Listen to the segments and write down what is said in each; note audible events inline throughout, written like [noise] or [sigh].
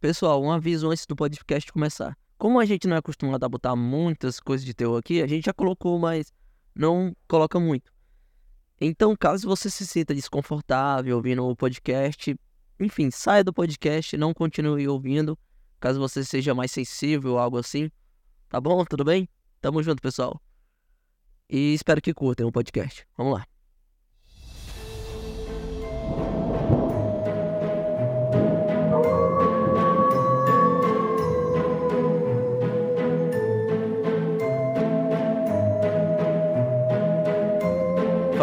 Pessoal, um aviso antes do podcast começar. Como a gente não é acostumado a botar muitas coisas de terror aqui, a gente já colocou, mas não coloca muito. Então, caso você se sinta desconfortável ouvindo o podcast, enfim, saia do podcast, não continue ouvindo, caso você seja mais sensível ou algo assim. Tá bom? Tudo bem? Tamo junto, pessoal. E espero que curtem o podcast. Vamos lá.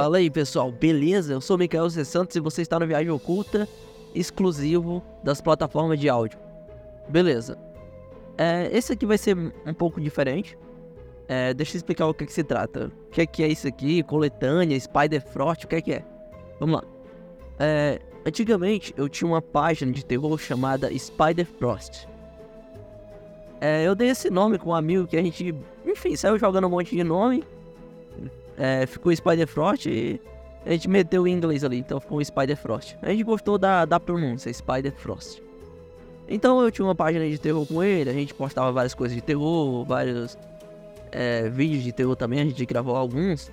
Fala aí pessoal, beleza? Eu sou o Mikael C. Santos e você está no Viagem Oculta, exclusivo das plataformas de áudio. Beleza. É, esse aqui vai ser um pouco diferente. É, deixa eu explicar o que, que se trata. O que é, que é isso aqui? Coletânea, Spider Frost, o que é que é? Vamos lá. É, antigamente eu tinha uma página de terror chamada Spider Frost. É, eu dei esse nome com um amigo que a gente, enfim, saiu jogando um monte de nome é, ficou Spider Frost e a gente meteu o inglês ali, então ficou Spider Frost. A gente gostou da, da pronúncia, Spider Frost. Então eu tinha uma página de terror com ele, a gente postava várias coisas de terror, vários é, vídeos de terror também, a gente gravou alguns.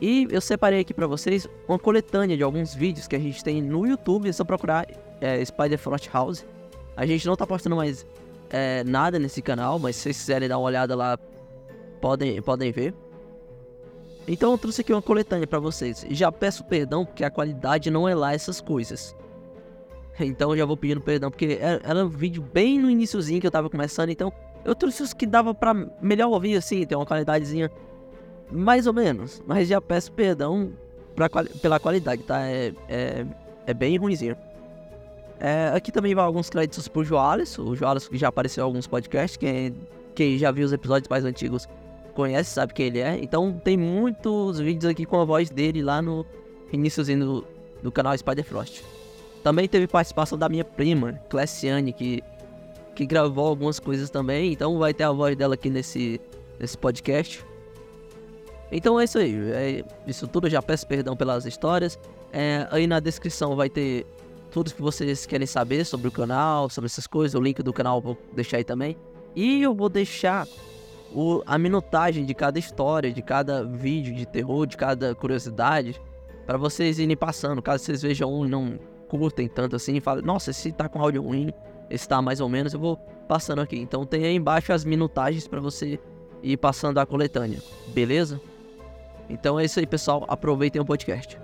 E eu separei aqui pra vocês uma coletânea de alguns vídeos que a gente tem no YouTube, é só procurar é, Spider Frost House. A gente não tá postando mais é, nada nesse canal, mas se vocês quiserem dar uma olhada lá, podem, podem ver. Então eu trouxe aqui uma coletânea para vocês. Já peço perdão porque a qualidade não é lá essas coisas. Então eu já vou pedindo perdão porque era, era um vídeo bem no iníciozinho que eu tava começando, então eu trouxe os que dava para melhor ouvir assim, tem uma qualidadezinha mais ou menos, mas já peço perdão pra, pela qualidade, tá? É, é, é bem ruimzinho. É, aqui também vai alguns créditos pro Joales, o Joales que já apareceu em alguns podcasts, quem, quem já viu os episódios mais antigos conhece, sabe quem ele é. Então tem muitos vídeos aqui com a voz dele lá no iníciozinho do, do canal Spider Frost. Também teve participação da minha prima, Clessiane, que, que gravou algumas coisas também. Então vai ter a voz dela aqui nesse, nesse podcast. Então é isso aí. É isso tudo. Eu já peço perdão pelas histórias. É, aí na descrição vai ter tudo que vocês querem saber sobre o canal, sobre essas coisas. O link do canal vou deixar aí também. E eu vou deixar o, a minutagem de cada história, de cada vídeo de terror, de cada curiosidade, para vocês irem passando. Caso vocês vejam um e não curtem tanto assim, falem, nossa, esse tá com áudio ruim, esse tá mais ou menos, eu vou passando aqui. Então tem aí embaixo as minutagens para você ir passando a coletânea, beleza? Então é isso aí, pessoal. Aproveitem o podcast.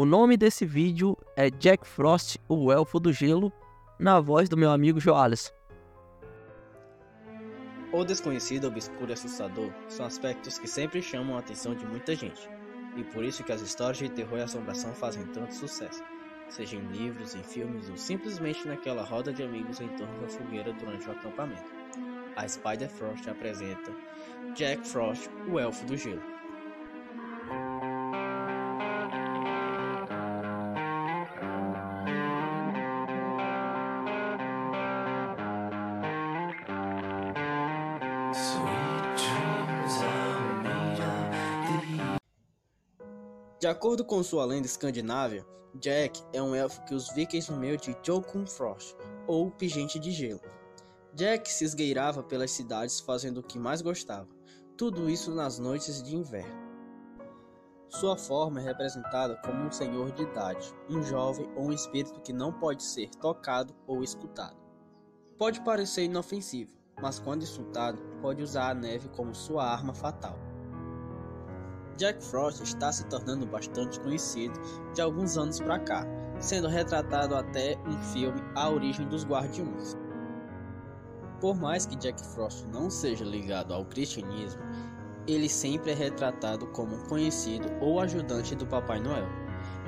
O nome desse vídeo é Jack Frost, o Elfo do Gelo, na voz do meu amigo Joales. O desconhecido, obscuro e assustador são aspectos que sempre chamam a atenção de muita gente, e por isso que as histórias de terror e assombração fazem tanto sucesso, seja em livros, em filmes ou simplesmente naquela roda de amigos em torno da fogueira durante o acampamento. A Spider Frost apresenta Jack Frost, o Elfo do Gelo. Acordo com sua lenda escandinávia, Jack é um elfo que os vikings nomeiam de Frost, ou Pingente de Gelo. Jack se esgueirava pelas cidades fazendo o que mais gostava, tudo isso nas noites de inverno. Sua forma é representada como um senhor de idade, um jovem ou um espírito que não pode ser tocado ou escutado. Pode parecer inofensivo, mas quando insultado, pode usar a neve como sua arma fatal. Jack Frost está se tornando bastante conhecido de alguns anos para cá, sendo retratado até um filme A Origem dos Guardiões. Por mais que Jack Frost não seja ligado ao cristianismo, ele sempre é retratado como conhecido ou ajudante do Papai Noel,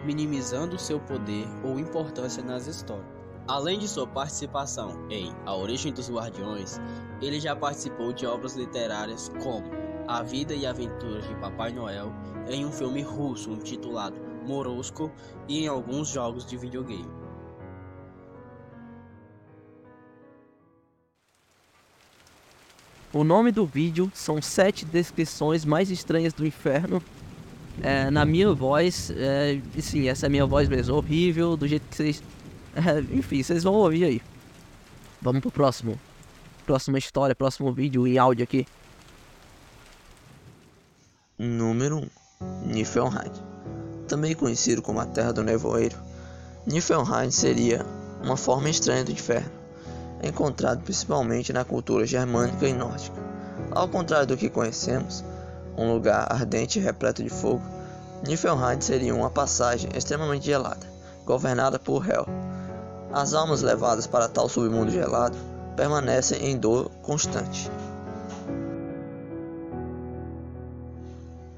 minimizando seu poder ou importância nas histórias. Além de sua participação em A Origem dos Guardiões, ele já participou de obras literárias como a vida e aventuras de Papai Noel em um filme russo intitulado Morosko e em alguns jogos de videogame. O nome do vídeo são sete descrições mais estranhas do inferno. É, na minha voz, é, sim, essa é minha voz mesmo, horrível, do jeito que vocês. [laughs] É, enfim, vocês vão ouvir aí. Vamos pro próximo. Próxima história, próximo vídeo em áudio aqui. Número 1 Niflheim Também conhecido como a Terra do Nevoeiro, Niflheim seria uma forma estranha do inferno, encontrado principalmente na cultura germânica e nórdica. Ao contrário do que conhecemos, um lugar ardente e repleto de fogo, Niflheim seria uma passagem extremamente gelada, governada por Hel. As almas levadas para tal submundo gelado permanecem em dor constante.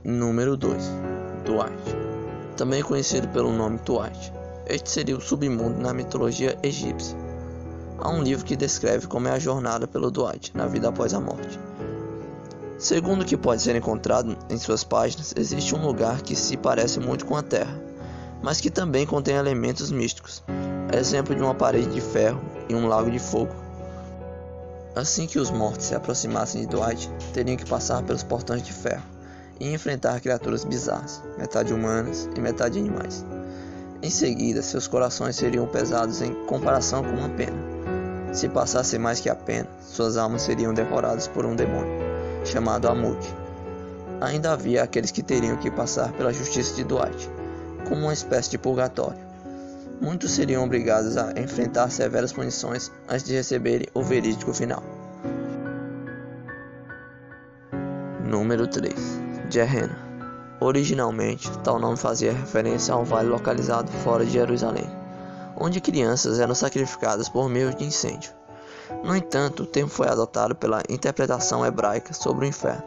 Número 2 Duarte Também conhecido pelo nome Duarte, este seria o submundo na mitologia egípcia. Há um livro que descreve como é a jornada pelo Duarte na vida após a morte. Segundo o que pode ser encontrado em suas páginas, existe um lugar que se parece muito com a Terra, mas que também contém elementos místicos, exemplo de uma parede de ferro e um lago de fogo. Assim que os mortos se aproximassem de Dwight, teriam que passar pelos portões de ferro e enfrentar criaturas bizarras, metade humanas e metade animais. Em seguida, seus corações seriam pesados em comparação com uma pena. Se passassem mais que a pena, suas almas seriam devoradas por um demônio, chamado Amud. Ainda havia aqueles que teriam que passar pela justiça de Dwight, como uma espécie de purgatório. Muitos seriam obrigados a enfrentar severas punições antes de receberem o verídico final. Número 3 Gehenna. Originalmente, tal nome fazia referência a um vale localizado fora de Jerusalém, onde crianças eram sacrificadas por meio de incêndio. No entanto, o termo foi adotado pela interpretação hebraica sobre o inferno.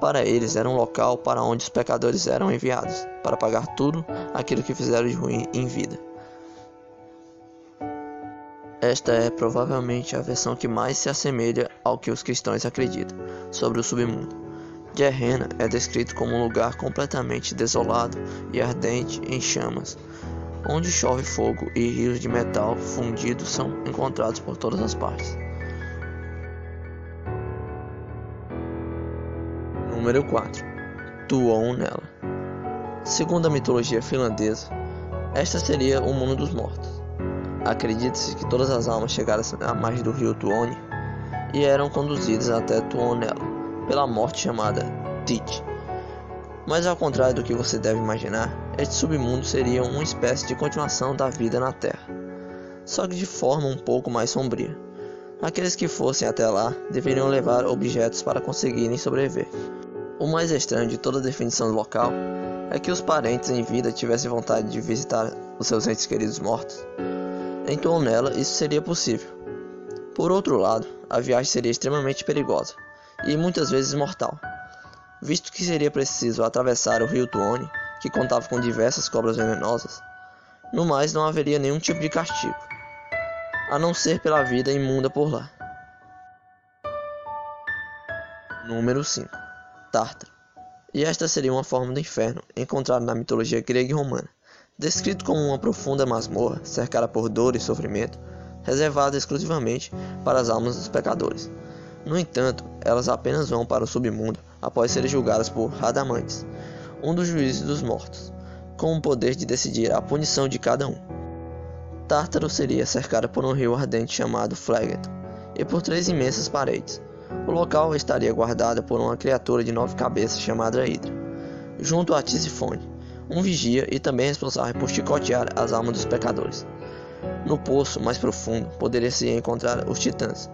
Para eles, era um local para onde os pecadores eram enviados, para pagar tudo aquilo que fizeram de ruim em vida. Esta é provavelmente a versão que mais se assemelha ao que os cristãos acreditam sobre o submundo. Gehenna é descrito como um lugar completamente desolado e ardente em chamas, onde chove fogo e rios de metal fundido são encontrados por todas as partes. Número 4 Tuonela Segundo a mitologia finlandesa, esta seria o mundo dos mortos. Acredita-se que todas as almas chegaram à margem do rio Tuoni e eram conduzidas até Tuonela pela morte chamada Tit. Mas ao contrário do que você deve imaginar, este submundo seria uma espécie de continuação da vida na Terra, só que de forma um pouco mais sombria. Aqueles que fossem até lá deveriam levar objetos para conseguirem sobreviver. O mais estranho de toda a definição do local é que os parentes em vida tivessem vontade de visitar os seus entes queridos mortos. Então nela isso seria possível. Por outro lado, a viagem seria extremamente perigosa, e muitas vezes mortal, visto que seria preciso atravessar o rio Tuone, que contava com diversas cobras venenosas. No mais, não haveria nenhum tipo de castigo, a não ser pela vida imunda por lá. Número 5 Tártaro E esta seria uma forma do inferno encontrada na mitologia grega e romana, descrito como uma profunda masmorra cercada por dor e sofrimento, reservada exclusivamente para as almas dos pecadores. No entanto, elas apenas vão para o submundo após serem julgadas por Radamantes, um dos juízes dos mortos, com o poder de decidir a punição de cada um. Tártaro seria cercada por um rio ardente chamado Phlegethon e por três imensas paredes. O local estaria guardado por uma criatura de nove cabeças chamada Hidra, junto a Tisifone, um vigia e também responsável por chicotear as almas dos pecadores. No poço mais profundo poderia-se encontrar os titãs,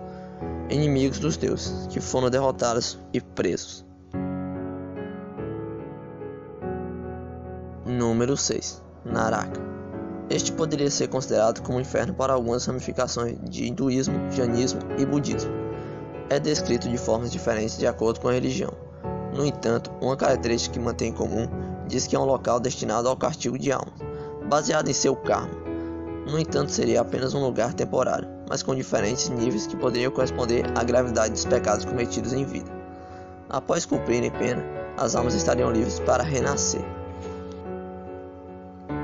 inimigos dos deuses, que foram derrotados e presos. Número 6 Naraka Este poderia ser considerado como um inferno para algumas ramificações de hinduísmo, jainismo e budismo. É descrito de formas diferentes de acordo com a religião. No entanto, uma característica que mantém em comum diz que é um local destinado ao castigo de almas, baseado em seu karma. No entanto, seria apenas um lugar temporário, mas com diferentes níveis que poderiam corresponder à gravidade dos pecados cometidos em vida. Após cumprirem pena, as almas estariam livres para renascer.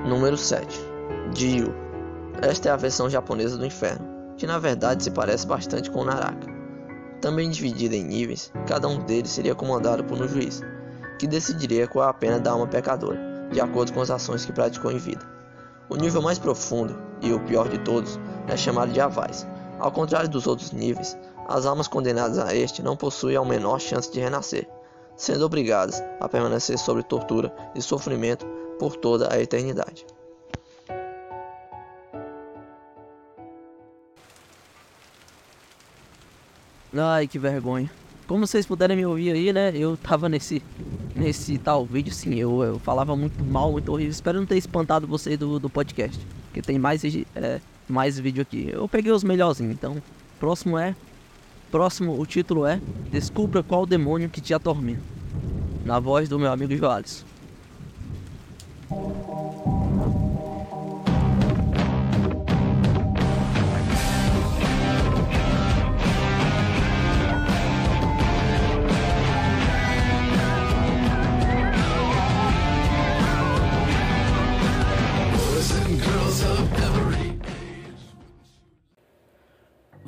Número 7 Jiu Esta é a versão japonesa do inferno, que na verdade se parece bastante com Naraka. Também dividida em níveis, cada um deles seria comandado por um juiz, que decidiria qual é a pena da alma pecadora, de acordo com as ações que praticou em vida. O nível mais profundo, e o pior de todos, é chamado de avais. Ao contrário dos outros níveis, as almas condenadas a este não possuem a menor chance de renascer, sendo obrigadas a permanecer sob tortura e sofrimento por toda a eternidade. Ai, que vergonha. Como vocês puderem me ouvir aí, né? Eu tava nesse nesse tal vídeo, sim, eu, eu falava muito mal, muito horrível. Espero não ter espantado você do, do podcast. Porque tem mais, é, mais vídeo aqui. Eu peguei os melhorzinhos, então. Próximo é. Próximo, o título é Descubra qual demônio que te atormenta. Na voz do meu amigo Joales.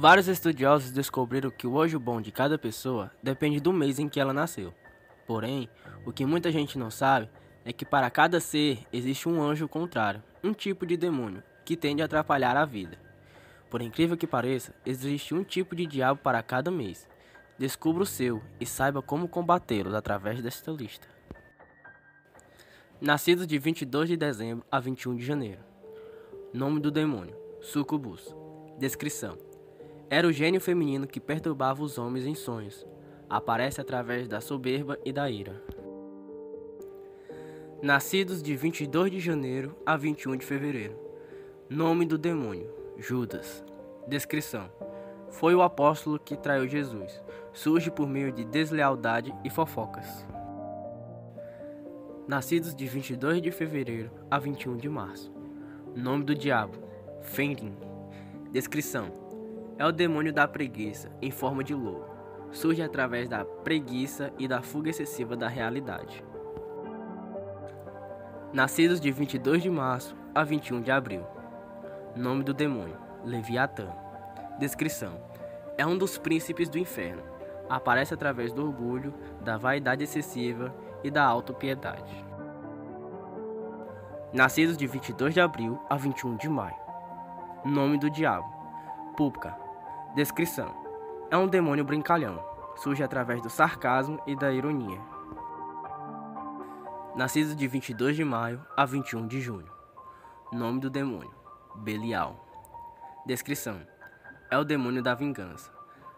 Vários estudiosos descobriram que o anjo bom de cada pessoa depende do mês em que ela nasceu. Porém, o que muita gente não sabe é que para cada ser existe um anjo contrário, um tipo de demônio, que tende a atrapalhar a vida. Por incrível que pareça, existe um tipo de diabo para cada mês. Descubra o seu e saiba como combatê-los através desta lista. Nascido de 22 de dezembro a 21 de janeiro. Nome do demônio: Sucubus. Descrição: era o gênio feminino que perturbava os homens em sonhos. Aparece através da soberba e da ira. Nascidos de 22 de janeiro a 21 de fevereiro. Nome do demônio: Judas. Descrição: Foi o apóstolo que traiu Jesus. Surge por meio de deslealdade e fofocas. Nascidos de 22 de fevereiro a 21 de março. Nome do diabo: Fenrin. Descrição: é o demônio da preguiça, em forma de lobo. Surge através da preguiça e da fuga excessiva da realidade. Nascidos de 22 de março a 21 de abril. Nome do demônio: Leviatã. Descrição: É um dos príncipes do inferno. Aparece através do orgulho, da vaidade excessiva e da autopiedade. Nascidos de 22 de abril a 21 de maio. Nome do diabo: Pública. Descrição: É um demônio brincalhão. Surge através do sarcasmo e da ironia. Nascido de 22 de maio a 21 de junho. Nome do demônio: Belial. Descrição: É o demônio da vingança.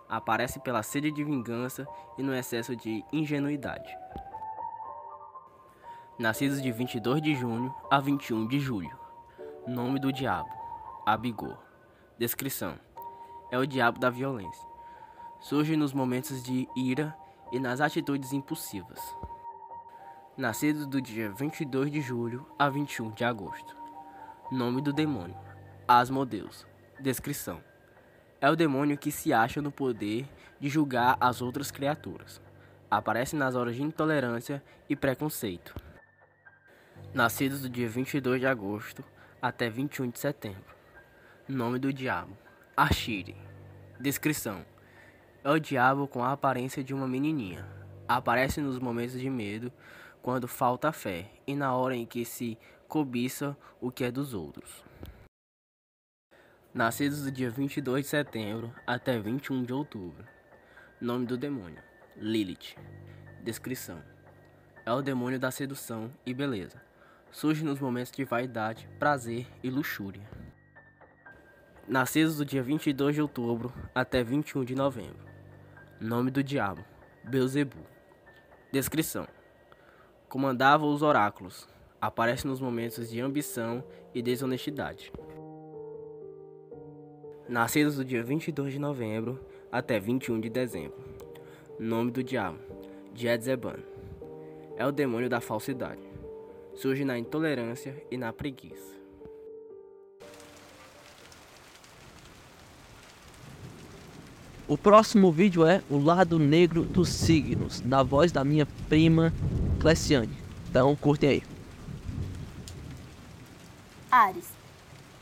Aparece pela sede de vingança e no excesso de ingenuidade. Nascidos de 22 de junho a 21 de julho. Nome do diabo: Abigor. Descrição: é o diabo da violência. Surge nos momentos de ira e nas atitudes impulsivas. Nascido do dia 22 de julho a 21 de agosto. Nome do demônio: Asmodeus. Descrição: É o demônio que se acha no poder de julgar as outras criaturas. Aparece nas horas de intolerância e preconceito. Nascidos do dia 22 de agosto até 21 de setembro. Nome do diabo: Ashiri. Descrição: É o diabo com a aparência de uma menininha. Aparece nos momentos de medo, quando falta fé e na hora em que se cobiça o que é dos outros. Nascidos do dia 22 de setembro até 21 de outubro. Nome do demônio: Lilith. Descrição: É o demônio da sedução e beleza. Surge nos momentos de vaidade, prazer e luxúria nascidos do dia 22 de outubro até 21 de novembro. Nome do diabo: Beuzebu. Descrição: Comandava os oráculos. Aparece nos momentos de ambição e desonestidade. Nascidos do dia 22 de novembro até 21 de dezembro. Nome do diabo: Jedzeban. É o demônio da falsidade. Surge na intolerância e na preguiça. O próximo vídeo é o lado negro dos signos, na voz da minha prima Cleciane. Então curtem aí. Ares.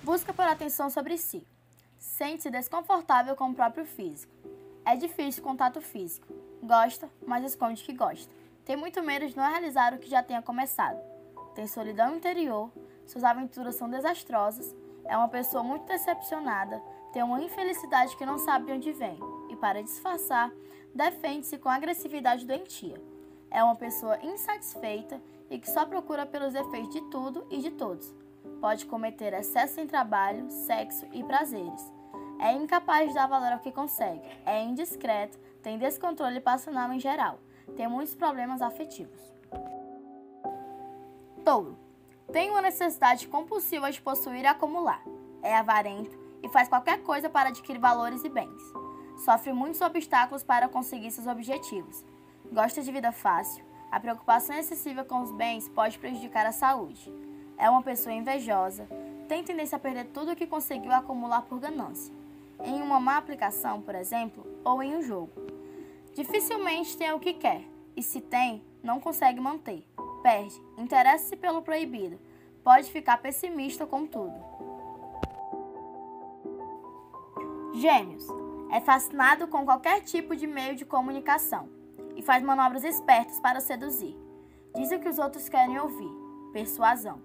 Busca por atenção sobre si. Sente-se desconfortável com o próprio físico. É difícil contato físico. Gosta, mas esconde que gosta. Tem muito medo de não realizar o que já tenha começado. Tem solidão interior, suas aventuras são desastrosas, é uma pessoa muito decepcionada, tem uma infelicidade que não sabe de onde vem para disfarçar, defende-se com agressividade doentia. É uma pessoa insatisfeita e que só procura pelos efeitos de tudo e de todos. Pode cometer excesso em trabalho, sexo e prazeres. É incapaz de dar valor ao que consegue, é indiscreto, tem descontrole passional em geral, tem muitos problemas afetivos. Touro. Tem uma necessidade compulsiva de possuir e acumular. É avarento e faz qualquer coisa para adquirir valores e bens. Sofre muitos obstáculos para conseguir seus objetivos. Gosta de vida fácil. A preocupação excessiva com os bens pode prejudicar a saúde. É uma pessoa invejosa. Tem tendência a perder tudo o que conseguiu acumular por ganância. Em uma má aplicação, por exemplo, ou em um jogo. Dificilmente tem o que quer, e se tem, não consegue manter. Perde, interessa-se pelo proibido, pode ficar pessimista com tudo. Gêmeos. É fascinado com qualquer tipo de meio de comunicação e faz manobras espertas para seduzir. Diz o que os outros querem ouvir. Persuasão.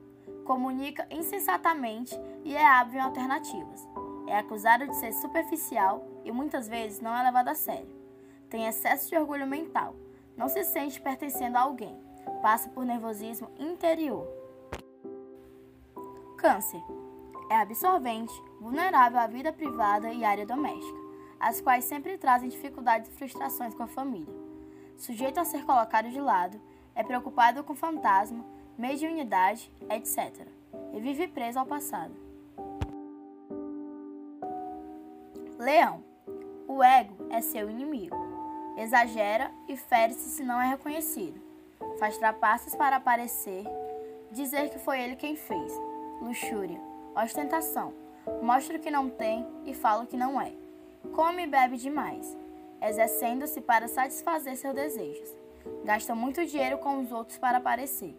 Comunica insensatamente e é hábil em alternativas. É acusado de ser superficial e muitas vezes não é levado a sério. Tem excesso de orgulho mental. Não se sente pertencendo a alguém. Passa por nervosismo interior. Câncer. É absorvente, vulnerável à vida privada e área doméstica, as quais sempre trazem dificuldades e frustrações com a família. Sujeito a ser colocado de lado, é preocupado com fantasma, mediunidade, etc. E vive preso ao passado. Leão. O ego é seu inimigo. Exagera e fere-se se não é reconhecido. Faz trapaças para aparecer, dizer que foi ele quem fez. Luxúria ostentação. Mostra o que não tem e fala o que não é. Come e bebe demais, exercendo-se para satisfazer seus desejos. Gasta muito dinheiro com os outros para aparecer.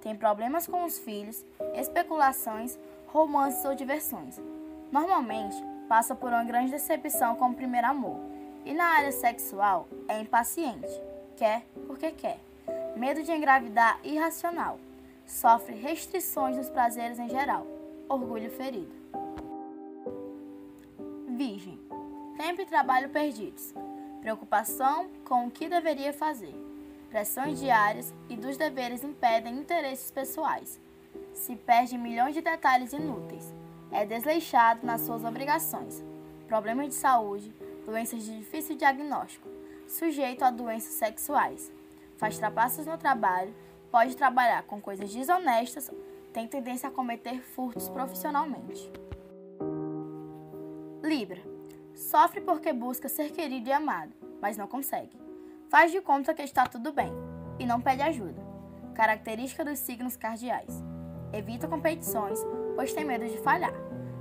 Tem problemas com os filhos, especulações, romances ou diversões. Normalmente, passa por uma grande decepção com o primeiro amor. E na área sexual, é impaciente. Quer porque quer. Medo de engravidar irracional. Sofre restrições nos prazeres em geral orgulho ferido. Virgem. Tempo e trabalho perdidos. Preocupação com o que deveria fazer. Pressões diárias e dos deveres impedem interesses pessoais. Se perde milhões de detalhes inúteis. É desleixado nas suas obrigações. Problemas de saúde, doenças de difícil diagnóstico. Sujeito a doenças sexuais. Faz trapaças no trabalho. Pode trabalhar com coisas desonestas tem tendência a cometer furtos profissionalmente. Libra. Sofre porque busca ser querido e amado, mas não consegue. Faz de conta que está tudo bem e não pede ajuda. Característica dos signos cardeais. Evita competições, pois tem medo de falhar.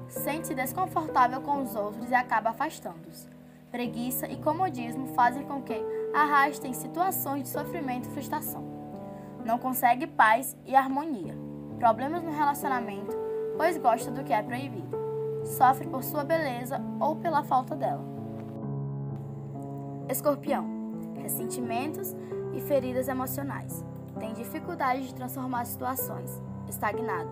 Sente-se desconfortável com os outros e acaba afastando-os. Preguiça e comodismo fazem com que arrastem situações de sofrimento e frustração. Não consegue paz e harmonia problemas no relacionamento, pois gosta do que é proibido. Sofre por sua beleza ou pela falta dela. Escorpião. Ressentimentos e feridas emocionais. Tem dificuldade de transformar situações. Estagnado.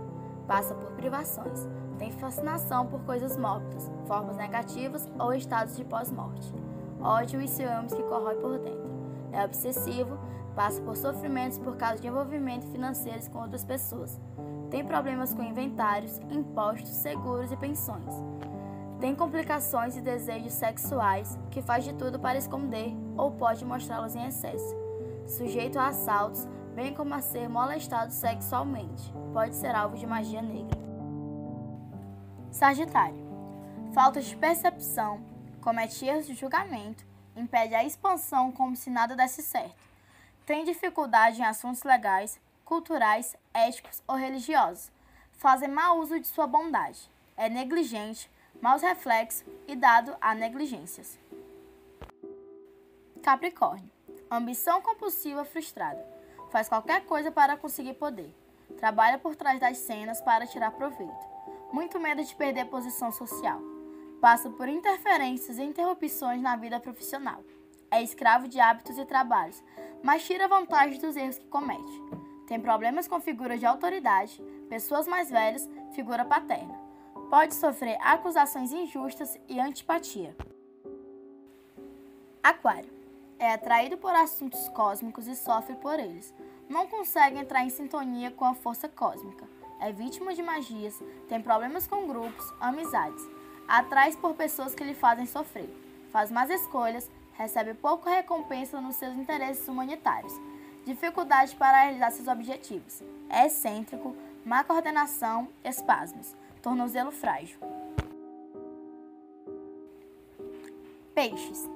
Passa por privações. Tem fascinação por coisas mortas, formas negativas ou estados de pós-morte. Ódio e ciúmes que corrói por dentro. É obsessivo, passa por sofrimentos por causa de envolvimento financeiros com outras pessoas. Tem problemas com inventários, impostos, seguros e pensões. Tem complicações e desejos sexuais que faz de tudo para esconder ou pode mostrá-los em excesso. Sujeito a assaltos, bem como a ser molestado sexualmente. Pode ser alvo de magia negra. Sagitário. Falta de percepção, comete erros de julgamento, impede a expansão como se nada desse certo tem dificuldade em assuntos legais, culturais, éticos ou religiosos, fazem mau uso de sua bondade, é negligente, maus reflexos e dado a negligências. Capricórnio. Ambição compulsiva frustrada. Faz qualquer coisa para conseguir poder. Trabalha por trás das cenas para tirar proveito. Muito medo de perder posição social. Passa por interferências e interrupções na vida profissional. É escravo de hábitos e trabalhos, mas tira vantagem dos erros que comete. Tem problemas com figuras de autoridade, pessoas mais velhas, figura paterna. Pode sofrer acusações injustas e antipatia. Aquário. É atraído por assuntos cósmicos e sofre por eles. Não consegue entrar em sintonia com a força cósmica. É vítima de magias, tem problemas com grupos, amizades. Atrai por pessoas que lhe fazem sofrer. Faz más escolhas, recebe pouca recompensa nos seus interesses humanitários. Dificuldade para realizar seus objetivos. É excêntrico, má coordenação, espasmos. Tornozelo frágil. Peixes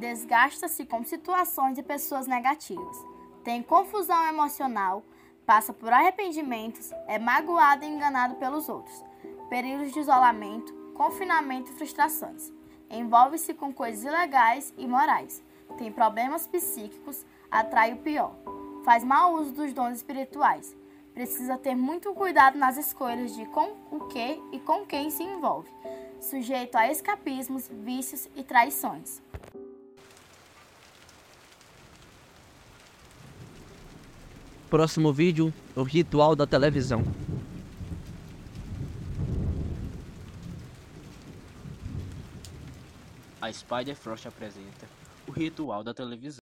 desgasta-se com situações e pessoas negativas, tem confusão emocional, passa por arrependimentos, é magoado e enganado pelos outros, períodos de isolamento, confinamento e frustrações. Envolve-se com coisas ilegais e morais, tem problemas psíquicos, atrai o pior, faz mau uso dos dons espirituais. Precisa ter muito cuidado nas escolhas de com o que e com quem se envolve, sujeito a escapismos, vícios e traições. Próximo vídeo, o ritual da televisão. A Spider Frost apresenta o ritual da televisão.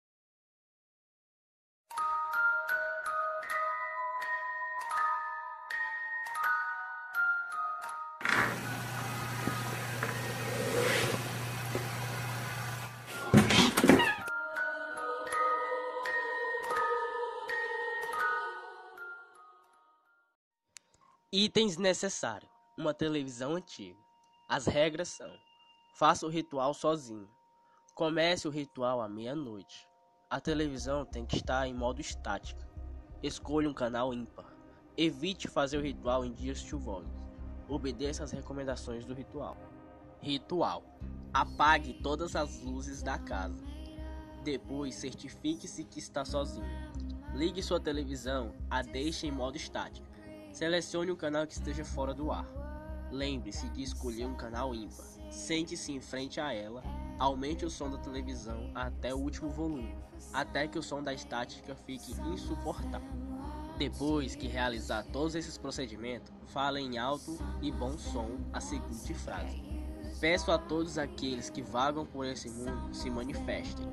Itens necessários: uma televisão antiga. As regras são: faça o ritual sozinho. Comece o ritual à meia-noite. A televisão tem que estar em modo estático. Escolha um canal ímpar. Evite fazer o ritual em dias chuvosos. Obedeça às recomendações do ritual. Ritual: apague todas as luzes da casa. Depois, certifique-se que está sozinho. Ligue sua televisão a deixe em modo estático. Selecione um canal que esteja fora do ar. Lembre-se de escolher um canal ímpar. Sente-se em frente a ela. Aumente o som da televisão até o último volume, até que o som da estática fique insuportável. Depois que realizar todos esses procedimentos, fale em alto e bom som a seguinte frase: Peço a todos aqueles que vagam por esse mundo se manifestem.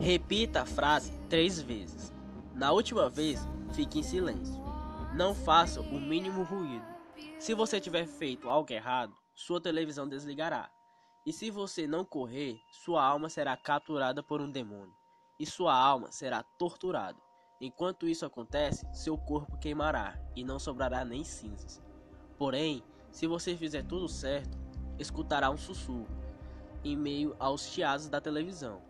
Repita a frase três vezes. Na última vez, fique em silêncio. Não faça o mínimo ruído. Se você tiver feito algo errado, sua televisão desligará. E se você não correr, sua alma será capturada por um demônio. E sua alma será torturada. Enquanto isso acontece, seu corpo queimará e não sobrará nem cinzas. Porém, se você fizer tudo certo, escutará um sussurro em meio aos chiados da televisão.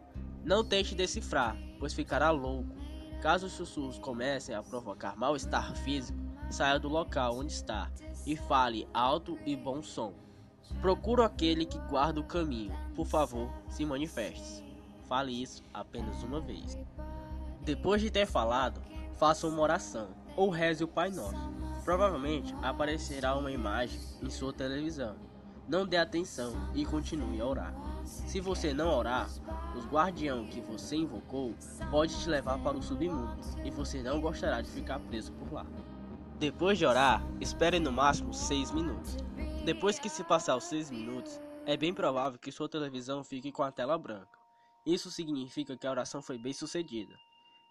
Não tente decifrar, pois ficará louco Caso os sussurros comecem a provocar mal-estar físico, saia do local onde está e fale alto e bom som. Procuro aquele que guarda o caminho. Por favor, se manifeste. Fale isso apenas uma vez. Depois de ter falado, faça uma oração ou reze o Pai Nosso. Provavelmente aparecerá uma imagem em sua televisão. Não dê atenção e continue a orar. Se você não orar, os guardião que você invocou pode te levar para o submundo e você não gostará de ficar preso por lá. Depois de orar, espere no máximo 6 minutos. Depois que se passar os 6 minutos, é bem provável que sua televisão fique com a tela branca. Isso significa que a oração foi bem sucedida.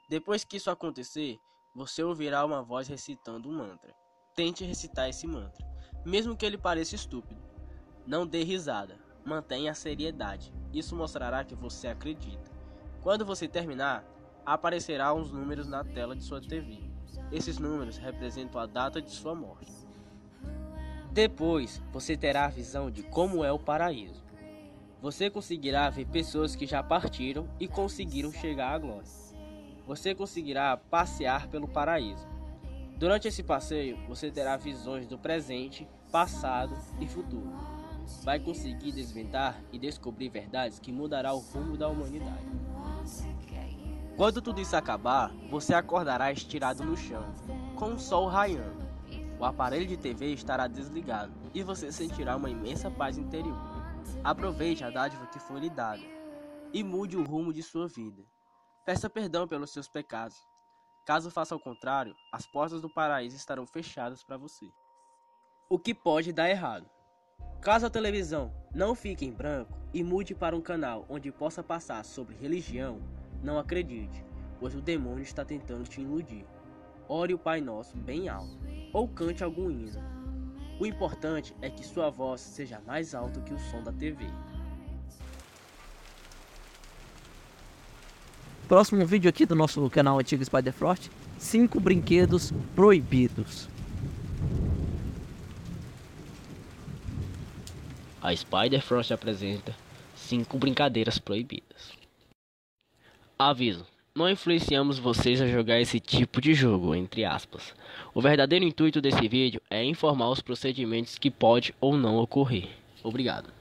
Depois que isso acontecer, você ouvirá uma voz recitando um mantra. Tente recitar esse mantra, mesmo que ele pareça estúpido. Não dê risada, mantenha a seriedade. Isso mostrará que você acredita. Quando você terminar, aparecerá uns números na tela de sua TV. Esses números representam a data de sua morte. Depois, você terá a visão de como é o paraíso. Você conseguirá ver pessoas que já partiram e conseguiram chegar à glória. Você conseguirá passear pelo paraíso. Durante esse passeio, você terá visões do presente, passado e futuro vai conseguir desvendar e descobrir verdades que mudará o rumo da humanidade. Quando tudo isso acabar, você acordará estirado no chão, com o sol raiando. O aparelho de TV estará desligado e você sentirá uma imensa paz interior. Aproveite a dádiva que foi lhe dada e mude o rumo de sua vida. Peça perdão pelos seus pecados. Caso faça o contrário, as portas do paraíso estarão fechadas para você. O que pode dar errado? Caso a televisão não fique em branco e mude para um canal onde possa passar sobre religião, não acredite, pois o demônio está tentando te iludir. Ore o Pai Nosso bem alto ou cante algum hino. O importante é que sua voz seja mais alta que o som da TV. Próximo vídeo aqui do nosso canal Antigo Spiderfrost, 5 brinquedos proibidos. A Spiderfrost apresenta 5 brincadeiras proibidas. Aviso: não influenciamos vocês a jogar esse tipo de jogo, entre aspas. O verdadeiro intuito desse vídeo é informar os procedimentos que pode ou não ocorrer. Obrigado.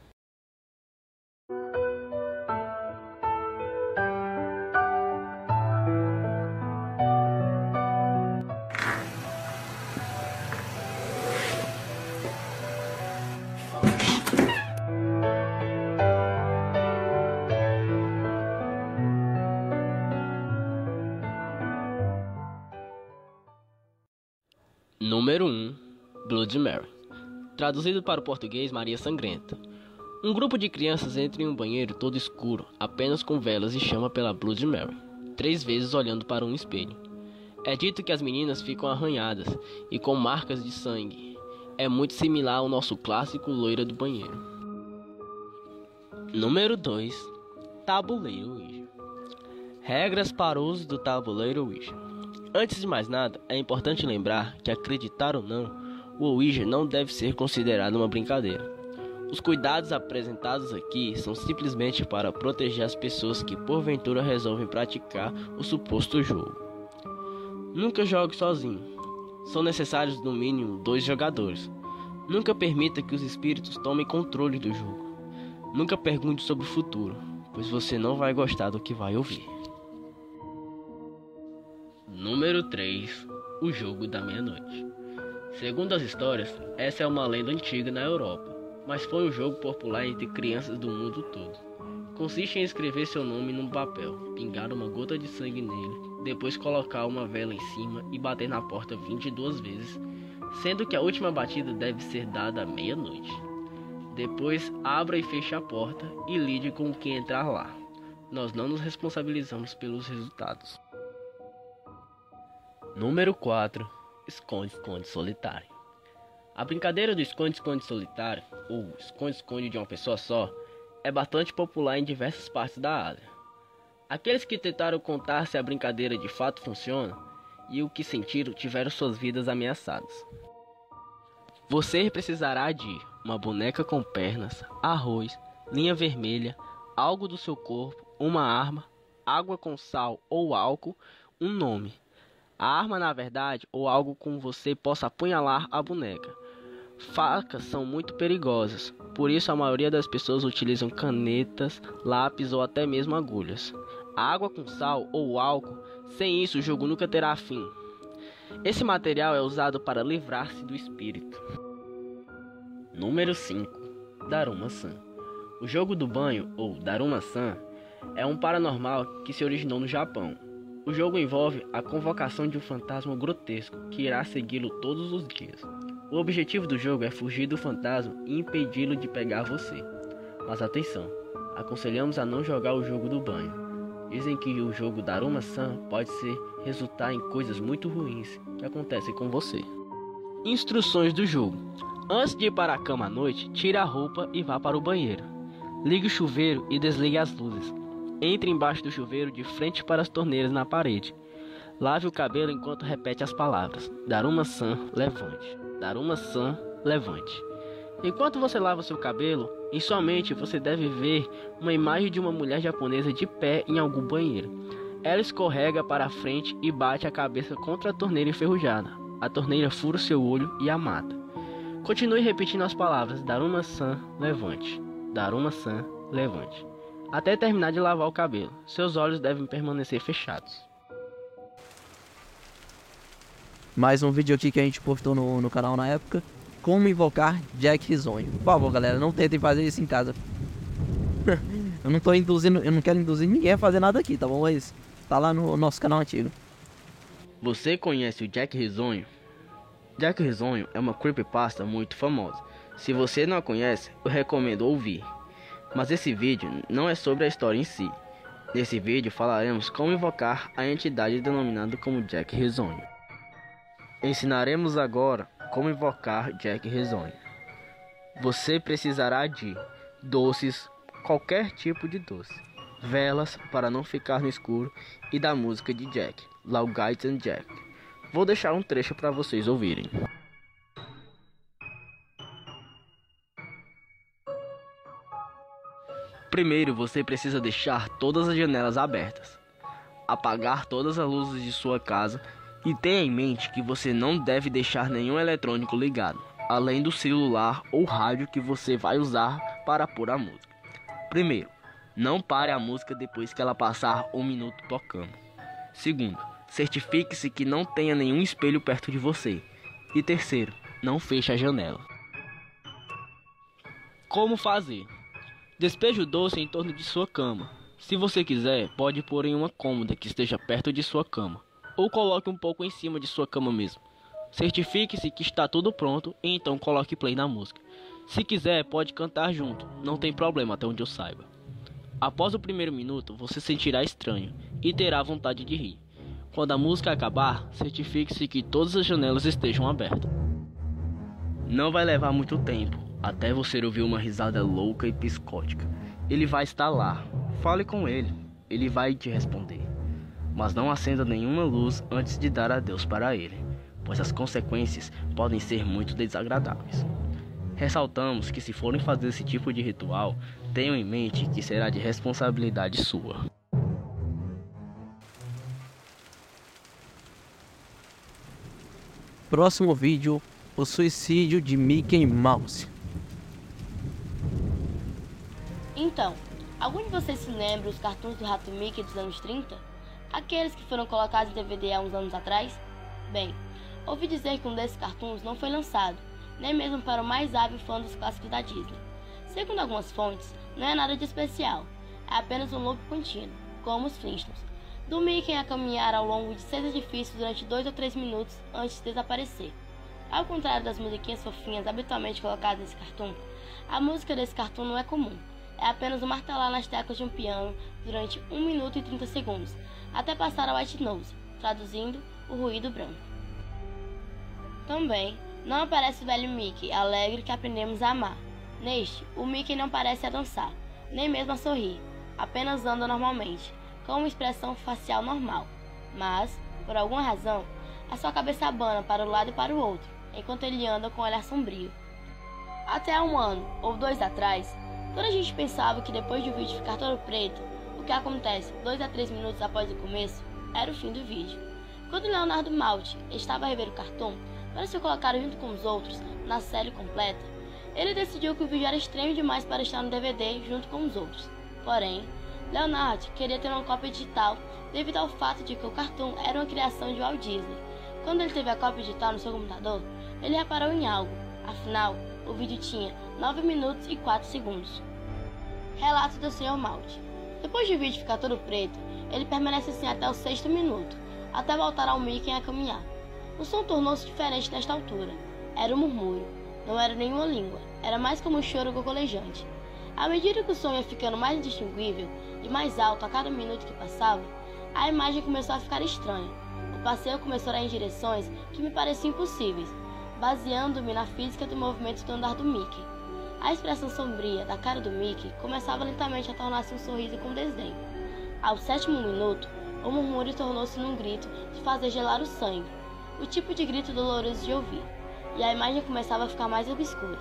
Número 1 Blood Mary Traduzido para o português Maria Sangrenta Um grupo de crianças entra em um banheiro todo escuro, apenas com velas e chama pela Blood Mary, três vezes olhando para um espelho. É dito que as meninas ficam arranhadas e com marcas de sangue. É muito similar ao nosso clássico loira do banheiro. Número 2 Tabuleiro Ouija Regras para o uso do tabuleiro Ouija Antes de mais nada, é importante lembrar que, acreditar ou não, o Ouija não deve ser considerado uma brincadeira. Os cuidados apresentados aqui são simplesmente para proteger as pessoas que porventura resolvem praticar o suposto jogo. Nunca jogue sozinho. São necessários no mínimo dois jogadores. Nunca permita que os espíritos tomem controle do jogo. Nunca pergunte sobre o futuro, pois você não vai gostar do que vai ouvir. Número 3 O Jogo da Meia-Noite Segundo as histórias, essa é uma lenda antiga na Europa, mas foi um jogo popular entre crianças do mundo todo. Consiste em escrever seu nome num papel, pingar uma gota de sangue nele, depois colocar uma vela em cima e bater na porta 22 vezes, sendo que a última batida deve ser dada à meia-noite. Depois, abra e feche a porta e lide com o que entrar lá. Nós não nos responsabilizamos pelos resultados. Número 4 Esconde-esconde solitário. A brincadeira do esconde-esconde solitário, ou esconde-esconde de uma pessoa só, é bastante popular em diversas partes da Ásia. Aqueles que tentaram contar se a brincadeira de fato funciona e o que sentiram tiveram suas vidas ameaçadas. Você precisará de uma boneca com pernas, arroz, linha vermelha, algo do seu corpo, uma arma, água com sal ou álcool, um nome a arma, na verdade, ou algo com você possa apunhalar a boneca. Facas são muito perigosas, por isso a maioria das pessoas utilizam canetas, lápis ou até mesmo agulhas. água com sal ou álcool, sem isso o jogo nunca terá fim. Esse material é usado para livrar-se do espírito. Número 5 Daruma-san O jogo do banho, ou Daruma-san, é um paranormal que se originou no Japão. O jogo envolve a convocação de um fantasma grotesco que irá segui-lo todos os dias. O objetivo do jogo é fugir do fantasma e impedi-lo de pegar você. Mas atenção, aconselhamos a não jogar o jogo do banho. Dizem que o jogo Daruma-san pode ser resultar em coisas muito ruins que acontecem com você. Instruções do jogo: Antes de ir para a cama à noite, tire a roupa e vá para o banheiro. Ligue o chuveiro e desligue as luzes. Entre embaixo do chuveiro de frente para as torneiras na parede. Lave o cabelo enquanto repete as palavras: Dar uma san, levante. Dar uma san, levante. Enquanto você lava seu cabelo, em sua mente você deve ver uma imagem de uma mulher japonesa de pé em algum banheiro. Ela escorrega para a frente e bate a cabeça contra a torneira enferrujada. A torneira fura seu olho e a mata. Continue repetindo as palavras: Dar uma san, levante. Dar uma san, levante até terminar de lavar o cabelo. Seus olhos devem permanecer fechados. Mais um vídeo aqui que a gente postou no, no canal na época. Como invocar Jack Risonho. Por favor, galera, não tentem fazer isso em casa. [laughs] Eu não tô induzindo, eu não quero induzir ninguém a fazer nada aqui, tá bom? Mas tá lá no nosso canal antigo. Você conhece o Jack Risonho? Jack Risonho é uma creepypasta muito famosa. Se você não a conhece, eu recomendo ouvir. Mas esse vídeo não é sobre a história em si. Nesse vídeo falaremos como invocar a entidade denominada como Jack Risonho. Ensinaremos agora como invocar Jack Risonho. Você precisará de doces, qualquer tipo de doce, velas para não ficar no escuro e da música de Jack, Low and Jack. Vou deixar um trecho para vocês ouvirem. Primeiro você precisa deixar todas as janelas abertas, apagar todas as luzes de sua casa e tenha em mente que você não deve deixar nenhum eletrônico ligado, além do celular ou rádio que você vai usar para pôr a música. Primeiro, não pare a música depois que ela passar um minuto tocando. Segundo, certifique-se que não tenha nenhum espelho perto de você. E terceiro, não feche a janela. Como fazer? Despeje o doce em torno de sua cama. Se você quiser, pode pôr em uma cômoda que esteja perto de sua cama, ou coloque um pouco em cima de sua cama mesmo. Certifique-se que está tudo pronto e então coloque play na música. Se quiser, pode cantar junto, não tem problema até onde eu saiba. Após o primeiro minuto, você sentirá estranho e terá vontade de rir. Quando a música acabar, certifique-se que todas as janelas estejam abertas. Não vai levar muito tempo, até você ouvir uma risada louca e psicótica. Ele vai estar lá. Fale com ele. Ele vai te responder. Mas não acenda nenhuma luz antes de dar adeus para ele, pois as consequências podem ser muito desagradáveis. Ressaltamos que se forem fazer esse tipo de ritual, tenham em mente que será de responsabilidade sua. Próximo vídeo, o suicídio de Mickey Mouse. Então, algum de vocês se lembra dos cartoons do Rato Mickey dos anos 30? Aqueles que foram colocados em DVD há uns anos atrás? Bem, ouvi dizer que um desses cartoons não foi lançado, nem mesmo para o mais hábil fã dos clássicos da Disney. Segundo algumas fontes, não é nada de especial, é apenas um loop contínuo, como os Flintstones, do Mickey a caminhar ao longo de seis edifícios durante dois ou três minutos antes de desaparecer. Ao contrário das musiquinhas fofinhas habitualmente colocadas nesse cartoon, a música desse cartoon não é comum é apenas o martelar nas teclas de um piano durante 1 minuto e 30 segundos, até passar a white traduzindo o ruído branco. Também não aparece o velho Mickey, alegre que aprendemos a amar. Neste, o Mickey não parece a dançar, nem mesmo a sorrir, apenas anda normalmente, com uma expressão facial normal. Mas, por alguma razão, a sua cabeça abana para um lado e para o outro, enquanto ele anda com um olhar sombrio. Até um ano ou dois atrás, Toda a gente pensava que depois de o vídeo ficar todo preto, o que acontece 2 a 3 minutos após o começo era o fim do vídeo. Quando Leonardo Malte estava a rever o cartão para ser colocado junto com os outros na série completa, ele decidiu que o vídeo era estranho demais para estar no DVD junto com os outros. Porém, Leonardo queria ter uma cópia digital devido ao fato de que o cartão era uma criação de Walt Disney. Quando ele teve a cópia digital no seu computador, ele reparou em algo. Afinal, o vídeo tinha 9 minutos e 4 segundos. Relato do Sr. Malte. Depois de o vídeo ficar todo preto, ele permanece assim até o sexto minuto, até voltar ao Mickey a caminhar. O som tornou-se diferente nesta altura. Era um murmúrio. Não era nenhuma língua. Era mais como um choro gogolejante. À medida que o som ia ficando mais indistinguível e mais alto a cada minuto que passava, a imagem começou a ficar estranha. O passeio começou a ir em direções que me pareciam impossíveis, baseando-me na física do movimento do andar do Mickey. A expressão sombria da cara do Mickey começava lentamente a tornar-se um sorriso com desdém. Ao sétimo minuto, o murmúrio tornou-se num grito de fazer gelar o sangue, o tipo de grito doloroso de ouvir, e a imagem começava a ficar mais obscura.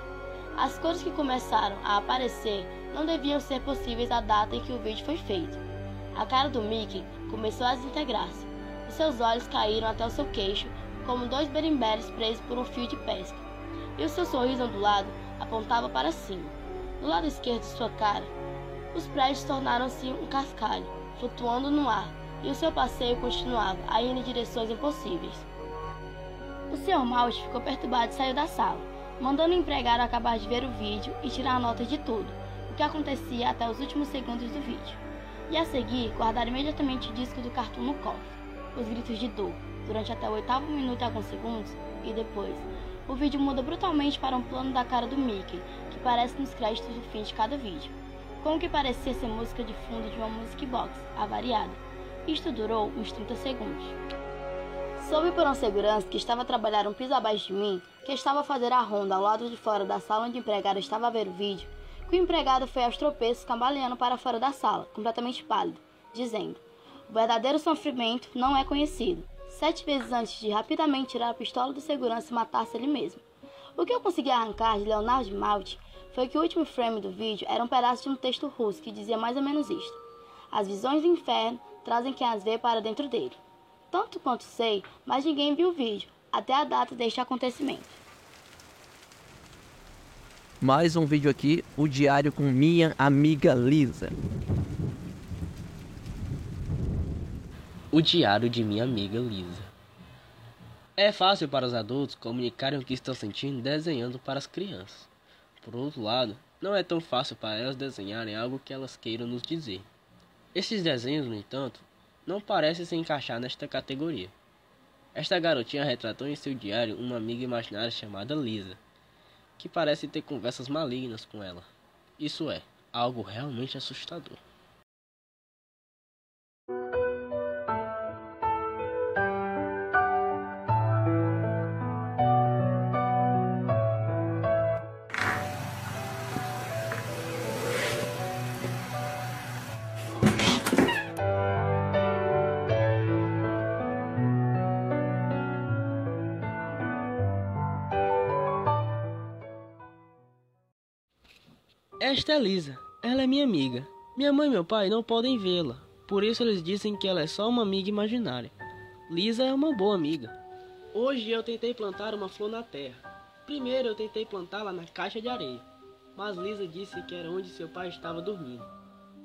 As cores que começaram a aparecer não deviam ser possíveis à data em que o vídeo foi feito. A cara do Mickey começou a desintegrar-se, e seus olhos caíram até o seu queixo como dois berimbés presos por um fio de pesca, e o seu sorriso ondulado apontava para cima. Do lado esquerdo de sua cara, os prédios tornaram-se um cascalho, flutuando no ar, e o seu passeio continuava a ir em direções impossíveis. O Sr. Malte ficou perturbado e saiu da sala, mandando o empregado acabar de ver o vídeo e tirar notas de tudo, o que acontecia até os últimos segundos do vídeo. E a seguir, guardar imediatamente o disco do cartoon no cofre. Os gritos de dor, durante até o oitavo minuto e alguns segundos, e depois, o vídeo muda brutalmente para um plano da cara do Mickey, que aparece nos créditos do fim de cada vídeo, como que parecia ser música de fundo de uma music box, avariada. Isto durou uns 30 segundos. Soube por um segurança que estava a trabalhar um piso abaixo de mim, que estava a fazer a ronda ao lado de fora da sala onde o empregado estava a ver o vídeo, que o empregado foi aos tropeços cambaleando para fora da sala, completamente pálido, dizendo: O verdadeiro sofrimento não é conhecido. Sete vezes antes de rapidamente tirar a pistola do segurança e matar-se ele mesmo. O que eu consegui arrancar de Leonardo de Malte foi que o último frame do vídeo era um pedaço de um texto russo que dizia mais ou menos isto: As visões do inferno trazem quem as vê para dentro dele. Tanto quanto sei, mas ninguém viu o vídeo, até a data deste acontecimento. Mais um vídeo aqui, o diário com minha amiga Lisa. O diário de minha amiga Lisa. É fácil para os adultos comunicarem o que estão sentindo desenhando para as crianças. Por outro lado, não é tão fácil para elas desenharem algo que elas queiram nos dizer. Esses desenhos, no entanto, não parecem se encaixar nesta categoria. Esta garotinha retratou em seu diário uma amiga imaginária chamada Lisa, que parece ter conversas malignas com ela. Isso é, algo realmente assustador. Esta é Lisa. Ela é minha amiga. Minha mãe e meu pai não podem vê-la, por isso eles dizem que ela é só uma amiga imaginária. Lisa é uma boa amiga. Hoje eu tentei plantar uma flor na terra. Primeiro eu tentei plantá-la na caixa de areia, mas Lisa disse que era onde seu pai estava dormindo.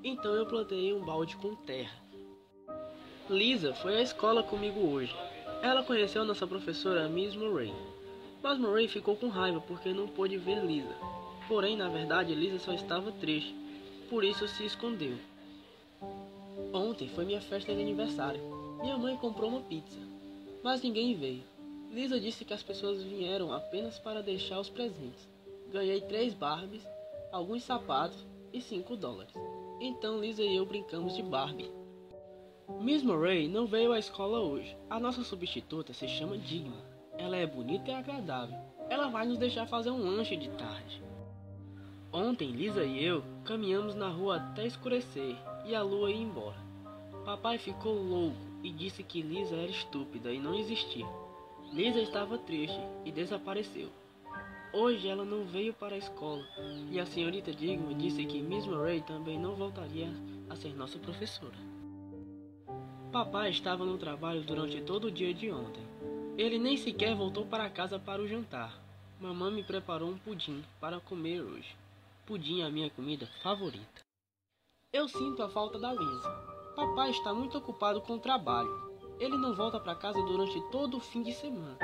Então eu plantei um balde com terra. Lisa foi à escola comigo hoje. Ela conheceu nossa professora Miss Murray. Mas Murray ficou com raiva porque não pôde ver Lisa. Porém, na verdade, Lisa só estava triste, por isso se escondeu. Ontem foi minha festa de aniversário. Minha mãe comprou uma pizza, mas ninguém veio. Lisa disse que as pessoas vieram apenas para deixar os presentes. Ganhei três Barbies, alguns sapatos e cinco dólares. Então Lisa e eu brincamos de Barbie. Miss Murray não veio à escola hoje. A nossa substituta se chama Digma. Ela é bonita e agradável. Ela vai nos deixar fazer um lanche de tarde. Ontem, Lisa e eu caminhamos na rua até escurecer e a lua ia embora. Papai ficou louco e disse que Lisa era estúpida e não existia. Lisa estava triste e desapareceu. Hoje ela não veio para a escola e a senhorita Digma disse que Miss Murray também não voltaria a ser nossa professora. Papai estava no trabalho durante todo o dia de ontem. Ele nem sequer voltou para casa para o jantar. Mamãe me preparou um pudim para comer hoje. Pudim é a minha comida favorita. Eu sinto a falta da Lisa. Papai está muito ocupado com o trabalho. Ele não volta para casa durante todo o fim de semana.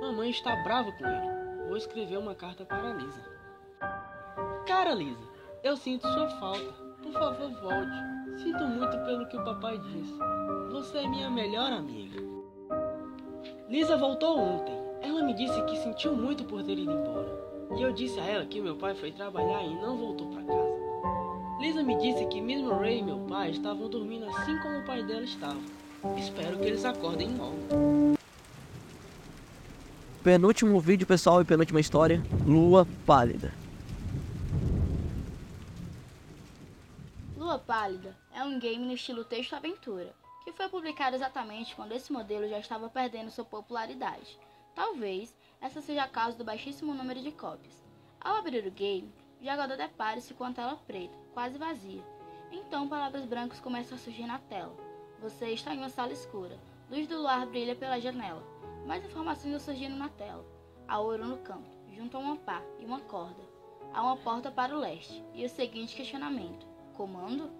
Mamãe está brava com ele. Vou escrever uma carta para Lisa. Cara, Lisa, eu sinto sua falta. Por favor, volte. Sinto muito pelo que o papai disse. Você é minha melhor amiga. Lisa voltou ontem. Ela me disse que sentiu muito por ter ido embora. E eu disse a ela que meu pai foi trabalhar e não voltou para casa. Lisa me disse que Miss Murray e meu pai estavam dormindo assim como o pai dela estava. Espero que eles acordem logo. Penúltimo vídeo, pessoal, e penúltima história: Lua Pálida. Lua Pálida é um game no estilo texto-aventura, que foi publicado exatamente quando esse modelo já estava perdendo sua popularidade. Talvez essa seja a causa do baixíssimo número de cópias. Ao abrir o game, o jogador depara-se com a tela preta, quase vazia. Então palavras brancas começam a surgir na tela. Você está em uma sala escura. Luz do luar brilha pela janela. Mais informações surgindo na tela. Há ouro no canto, junto a uma pá e uma corda. Há uma porta para o leste. E o seguinte questionamento: Comando?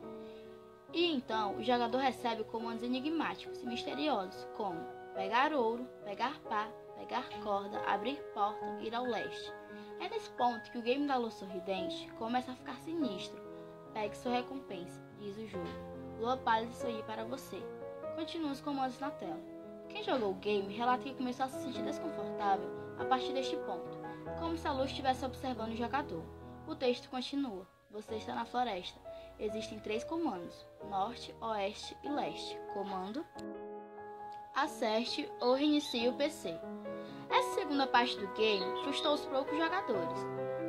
E então o jogador recebe comandos enigmáticos e misteriosos, como pegar ouro, pegar pá, pegar corda, abrir porta, ir ao leste. É nesse ponto que o game da lua sorridente começa a ficar sinistro. Pegue sua recompensa, diz o jogo. Lua pálida sorri para você. Continua os comandos na tela. Quem jogou o game relata que começou a se sentir desconfortável a partir deste ponto, como se a lua estivesse observando o jogador. O texto continua. Você está na floresta. Existem três comandos: norte, oeste e leste. Comando acerte ou reinicie o PC. Essa segunda parte do game frustrou os poucos jogadores.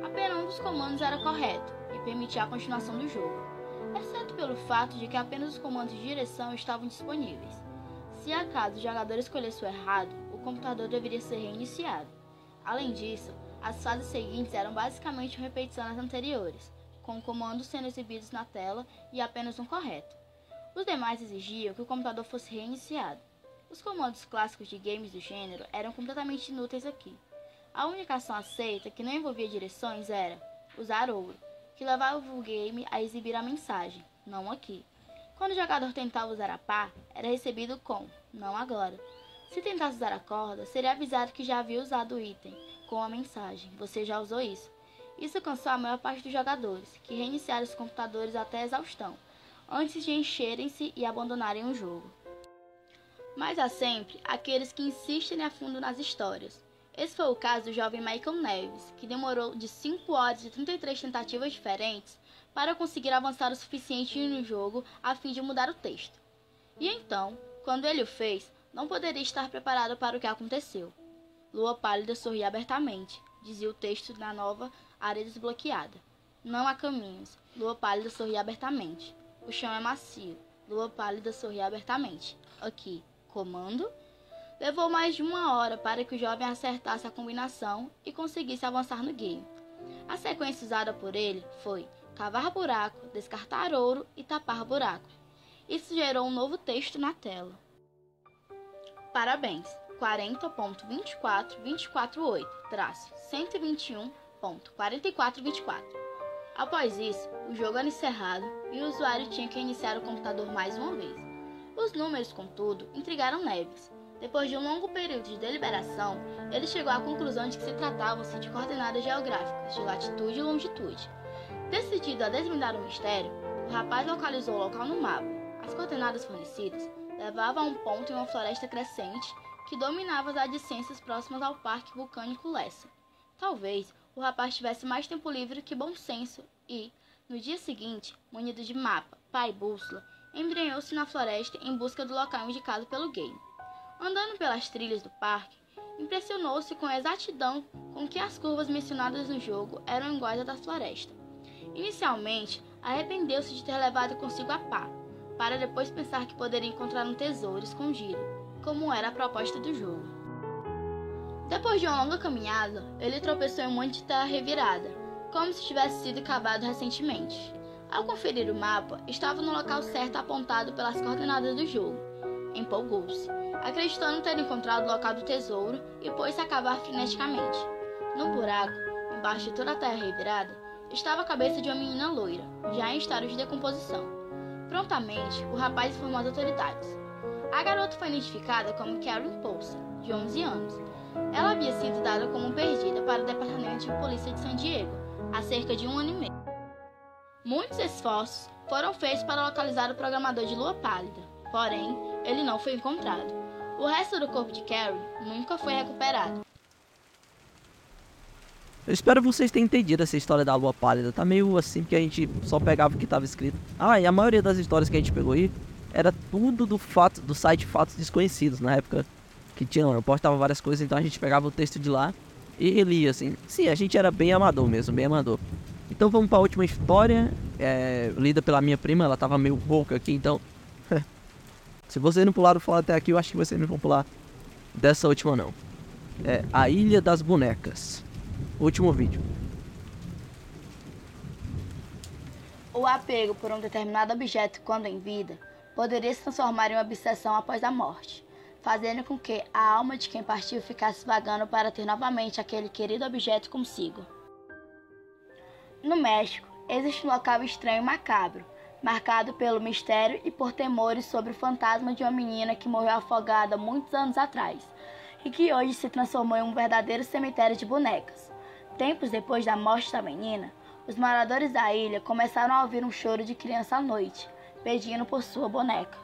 Apenas um dos comandos era correto e permitia a continuação do jogo, exceto pelo fato de que apenas os comandos de direção estavam disponíveis. Se acaso o jogador escolhesse o errado, o computador deveria ser reiniciado. Além disso, as fases seguintes eram basicamente uma repetição das anteriores, com comandos sendo exibidos na tela e apenas um correto. Os demais exigiam que o computador fosse reiniciado. Os comandos clássicos de games do gênero eram completamente inúteis aqui. A única ação aceita que não envolvia direções era usar ouro, que levava o game a exibir a mensagem, não aqui. Quando o jogador tentava usar a pá, era recebido com não agora. Se tentasse usar a corda, seria avisado que já havia usado o item, com a mensagem você já usou isso. Isso cansou a maior parte dos jogadores, que reiniciaram os computadores até a exaustão, antes de encherem-se e abandonarem o jogo. Mas há sempre aqueles que insistem a fundo nas histórias. Esse foi o caso do jovem Michael Neves, que demorou de 5 horas e 33 tentativas diferentes para conseguir avançar o suficiente no jogo a fim de mudar o texto. E então, quando ele o fez, não poderia estar preparado para o que aconteceu. Lua pálida sorria abertamente, dizia o texto na nova área desbloqueada. Não há caminhos. Lua pálida sorria abertamente. O chão é macio. Lua pálida sorria abertamente. Aqui, comando, levou mais de uma hora para que o jovem acertasse a combinação e conseguisse avançar no game. A sequência usada por ele foi cavar buraco, descartar ouro e tapar buraco. Isso gerou um novo texto na tela. Parabéns! 40.24248-121.4424. Após isso, o jogo era encerrado e o usuário tinha que iniciar o computador mais uma vez. Os números, contudo, intrigaram Neves. Depois de um longo período de deliberação, ele chegou à conclusão de que se tratavam-se de coordenadas geográficas de latitude e longitude. Decidido a desvendar o mistério, o rapaz localizou o local no mapa. As coordenadas fornecidas levavam a um ponto em uma floresta crescente que dominava as adjacências próximas ao Parque Vulcânico Lessa. Talvez o rapaz tivesse mais tempo livre que bom senso e, no dia seguinte, munido de mapa, pá e bússola, embrenhou-se na floresta em busca do local indicado pelo game. Andando pelas trilhas do parque, impressionou-se com a exatidão com que as curvas mencionadas no jogo eram iguais à da floresta. Inicialmente, arrependeu-se de ter levado consigo a pá, para depois pensar que poderia encontrar um tesouro escondido, como era a proposta do jogo. Depois de uma longa caminhada, ele tropeçou em um monte de terra revirada, como se tivesse sido cavado recentemente. Ao conferir o mapa, estava no local certo apontado pelas coordenadas do jogo. Empolgou-se, acreditando ter encontrado o local do tesouro e pôs-se a cavar freneticamente. No buraco, embaixo de toda a terra revirada, estava a cabeça de uma menina loira, já em estado de decomposição. Prontamente, o rapaz informou as autoridades. A garota foi identificada como Karen Poulsen, de 11 anos. Ela havia sido dada como perdida para o Departamento de Polícia de San Diego há cerca de um ano e meio. Muitos esforços foram feitos para localizar o programador de Lua Pálida, porém, ele não foi encontrado. O resto do corpo de Carrie nunca foi recuperado. Eu espero vocês tenham entendido essa história da Lua Pálida. Tá meio assim que a gente só pegava o que estava escrito. Ah, e a maioria das histórias que a gente pegou aí era tudo do fato do site Fatos Desconhecidos, na época que tinha, eu postava várias coisas, então a gente pegava o texto de lá e lia assim. Sim, a gente era bem amador mesmo, bem amador. Então vamos para a última história, é, lida pela minha prima, ela tava meio rouca aqui, então... [laughs] Se vocês não pularam fora até aqui, eu acho que vocês não vão pular dessa última não. É A Ilha das Bonecas. Último vídeo. O apego por um determinado objeto quando em vida poderia se transformar em uma obsessão após a morte, fazendo com que a alma de quem partiu ficasse vagando para ter novamente aquele querido objeto consigo. No México, existe um local estranho e macabro, marcado pelo mistério e por temores sobre o fantasma de uma menina que morreu afogada muitos anos atrás, e que hoje se transformou em um verdadeiro cemitério de bonecas. Tempos depois da morte da menina, os moradores da ilha começaram a ouvir um choro de criança à noite, pedindo por sua boneca.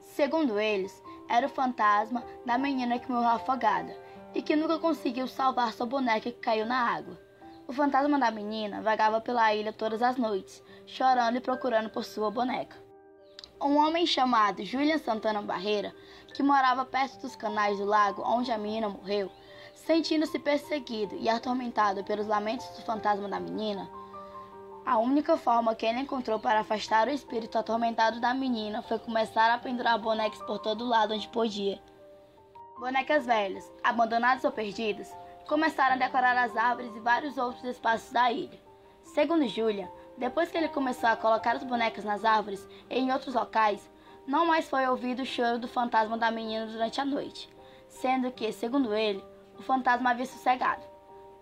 Segundo eles, era o fantasma da menina que morreu afogada e que nunca conseguiu salvar sua boneca que caiu na água. O fantasma da menina vagava pela ilha todas as noites, chorando e procurando por sua boneca. Um homem chamado Julian Santana Barreira, que morava perto dos canais do lago onde a menina morreu, sentindo-se perseguido e atormentado pelos lamentos do fantasma da menina, a única forma que ele encontrou para afastar o espírito atormentado da menina foi começar a pendurar bonecas por todo lado onde podia. Bonecas velhas, abandonadas ou perdidas, começaram a decorar as árvores e vários outros espaços da ilha. Segundo Julia, depois que ele começou a colocar as bonecas nas árvores e em outros locais, não mais foi ouvido o choro do fantasma da menina durante a noite, sendo que, segundo ele, o fantasma havia sossegado.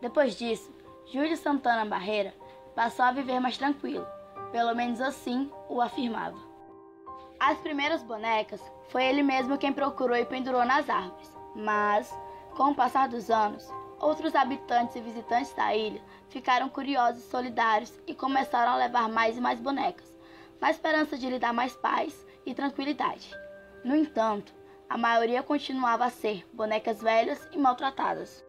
Depois disso, Júlio Santana Barreira passou a viver mais tranquilo, pelo menos assim o afirmava. As primeiras bonecas foi ele mesmo quem procurou e pendurou nas árvores, mas, com o passar dos anos, outros habitantes e visitantes da ilha ficaram curiosos e solidários e começaram a levar mais e mais bonecas, na esperança de lhe dar mais paz e tranquilidade. No entanto, a maioria continuava a ser bonecas velhas e maltratadas.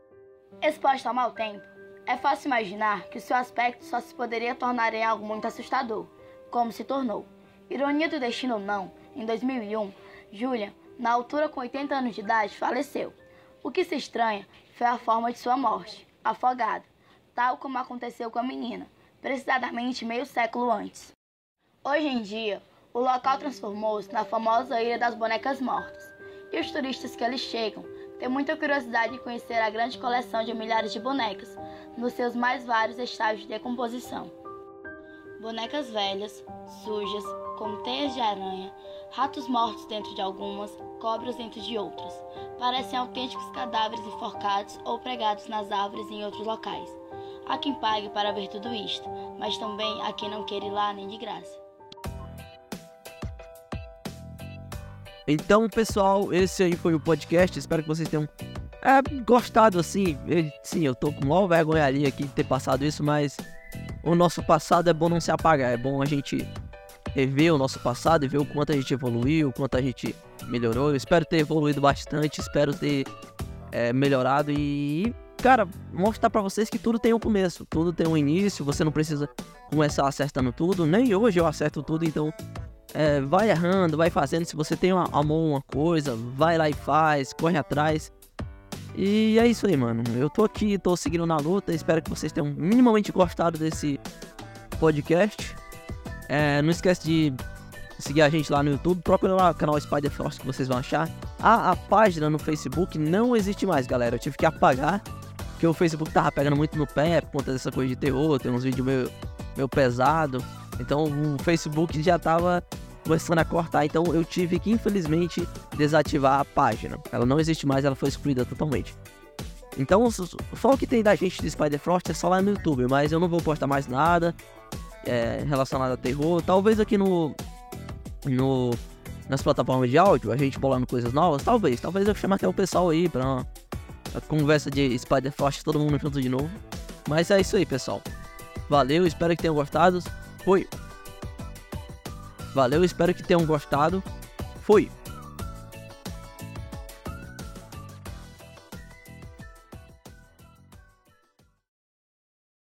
Exposta ao mau tempo, é fácil imaginar que seu aspecto só se poderia tornar em algo muito assustador, como se tornou. Ironia do destino ou não, em 2001, Julia, na altura com 80 anos de idade, faleceu. O que se estranha foi a forma de sua morte, afogada, tal como aconteceu com a menina, precisamente meio século antes. Hoje em dia, o local transformou-se na famosa Ilha das Bonecas Mortas, e os turistas que ali chegam têm muita curiosidade em conhecer a grande coleção de milhares de bonecas, nos seus mais vários estágios de decomposição. Bonecas velhas, sujas, com teias de aranha, ratos mortos dentro de algumas, cobras dentro de outras. Parecem autênticos cadáveres enforcados ou pregados nas árvores em outros locais. Há quem pague para ver tudo isto, mas também há quem não queira ir lá nem de graça. Então, pessoal, esse aí foi o podcast. Espero que vocês tenham é, gostado assim. Eu, sim, eu tô com maior vergonha ali aqui de ter passado isso, mas o nosso passado é bom não se apagar. É bom a gente rever o nosso passado e ver o quanto a gente evoluiu, o quanto a gente melhorou. Eu espero ter evoluído bastante, espero ter é, melhorado e, cara, mostrar para vocês que tudo tem um começo, tudo tem um início. Você não precisa começar acertando tudo. Nem hoje eu acerto tudo, então é, vai errando, vai fazendo. Se você tem uma, amor uma coisa, vai lá e faz, corre atrás. E é isso aí, mano. Eu tô aqui, tô seguindo na luta. Espero que vocês tenham minimamente gostado desse podcast. É, não esquece de seguir a gente lá no YouTube. Procura lá o canal Spider Force que vocês vão achar. Ah, a página no Facebook não existe mais, galera. Eu tive que apagar. Porque o Facebook tava pegando muito no pé por conta dessa coisa de terror. Tem uns vídeos meio, meio pesado. Então o Facebook já tava começando a cortar, então eu tive que infelizmente desativar a página. Ela não existe mais, ela foi excluída totalmente. Então, o que tem da gente de Spider Frost é só lá no YouTube, mas eu não vou postar mais nada é, relacionado a terror. Talvez aqui no, no nas plataformas de áudio, a gente bolando coisas novas, talvez. Talvez eu chame até o pessoal aí pra uma conversa de Spider Frost, todo mundo junto de novo. Mas é isso aí, pessoal. Valeu, espero que tenham gostado. Fui! Valeu, espero que tenham gostado. Fui!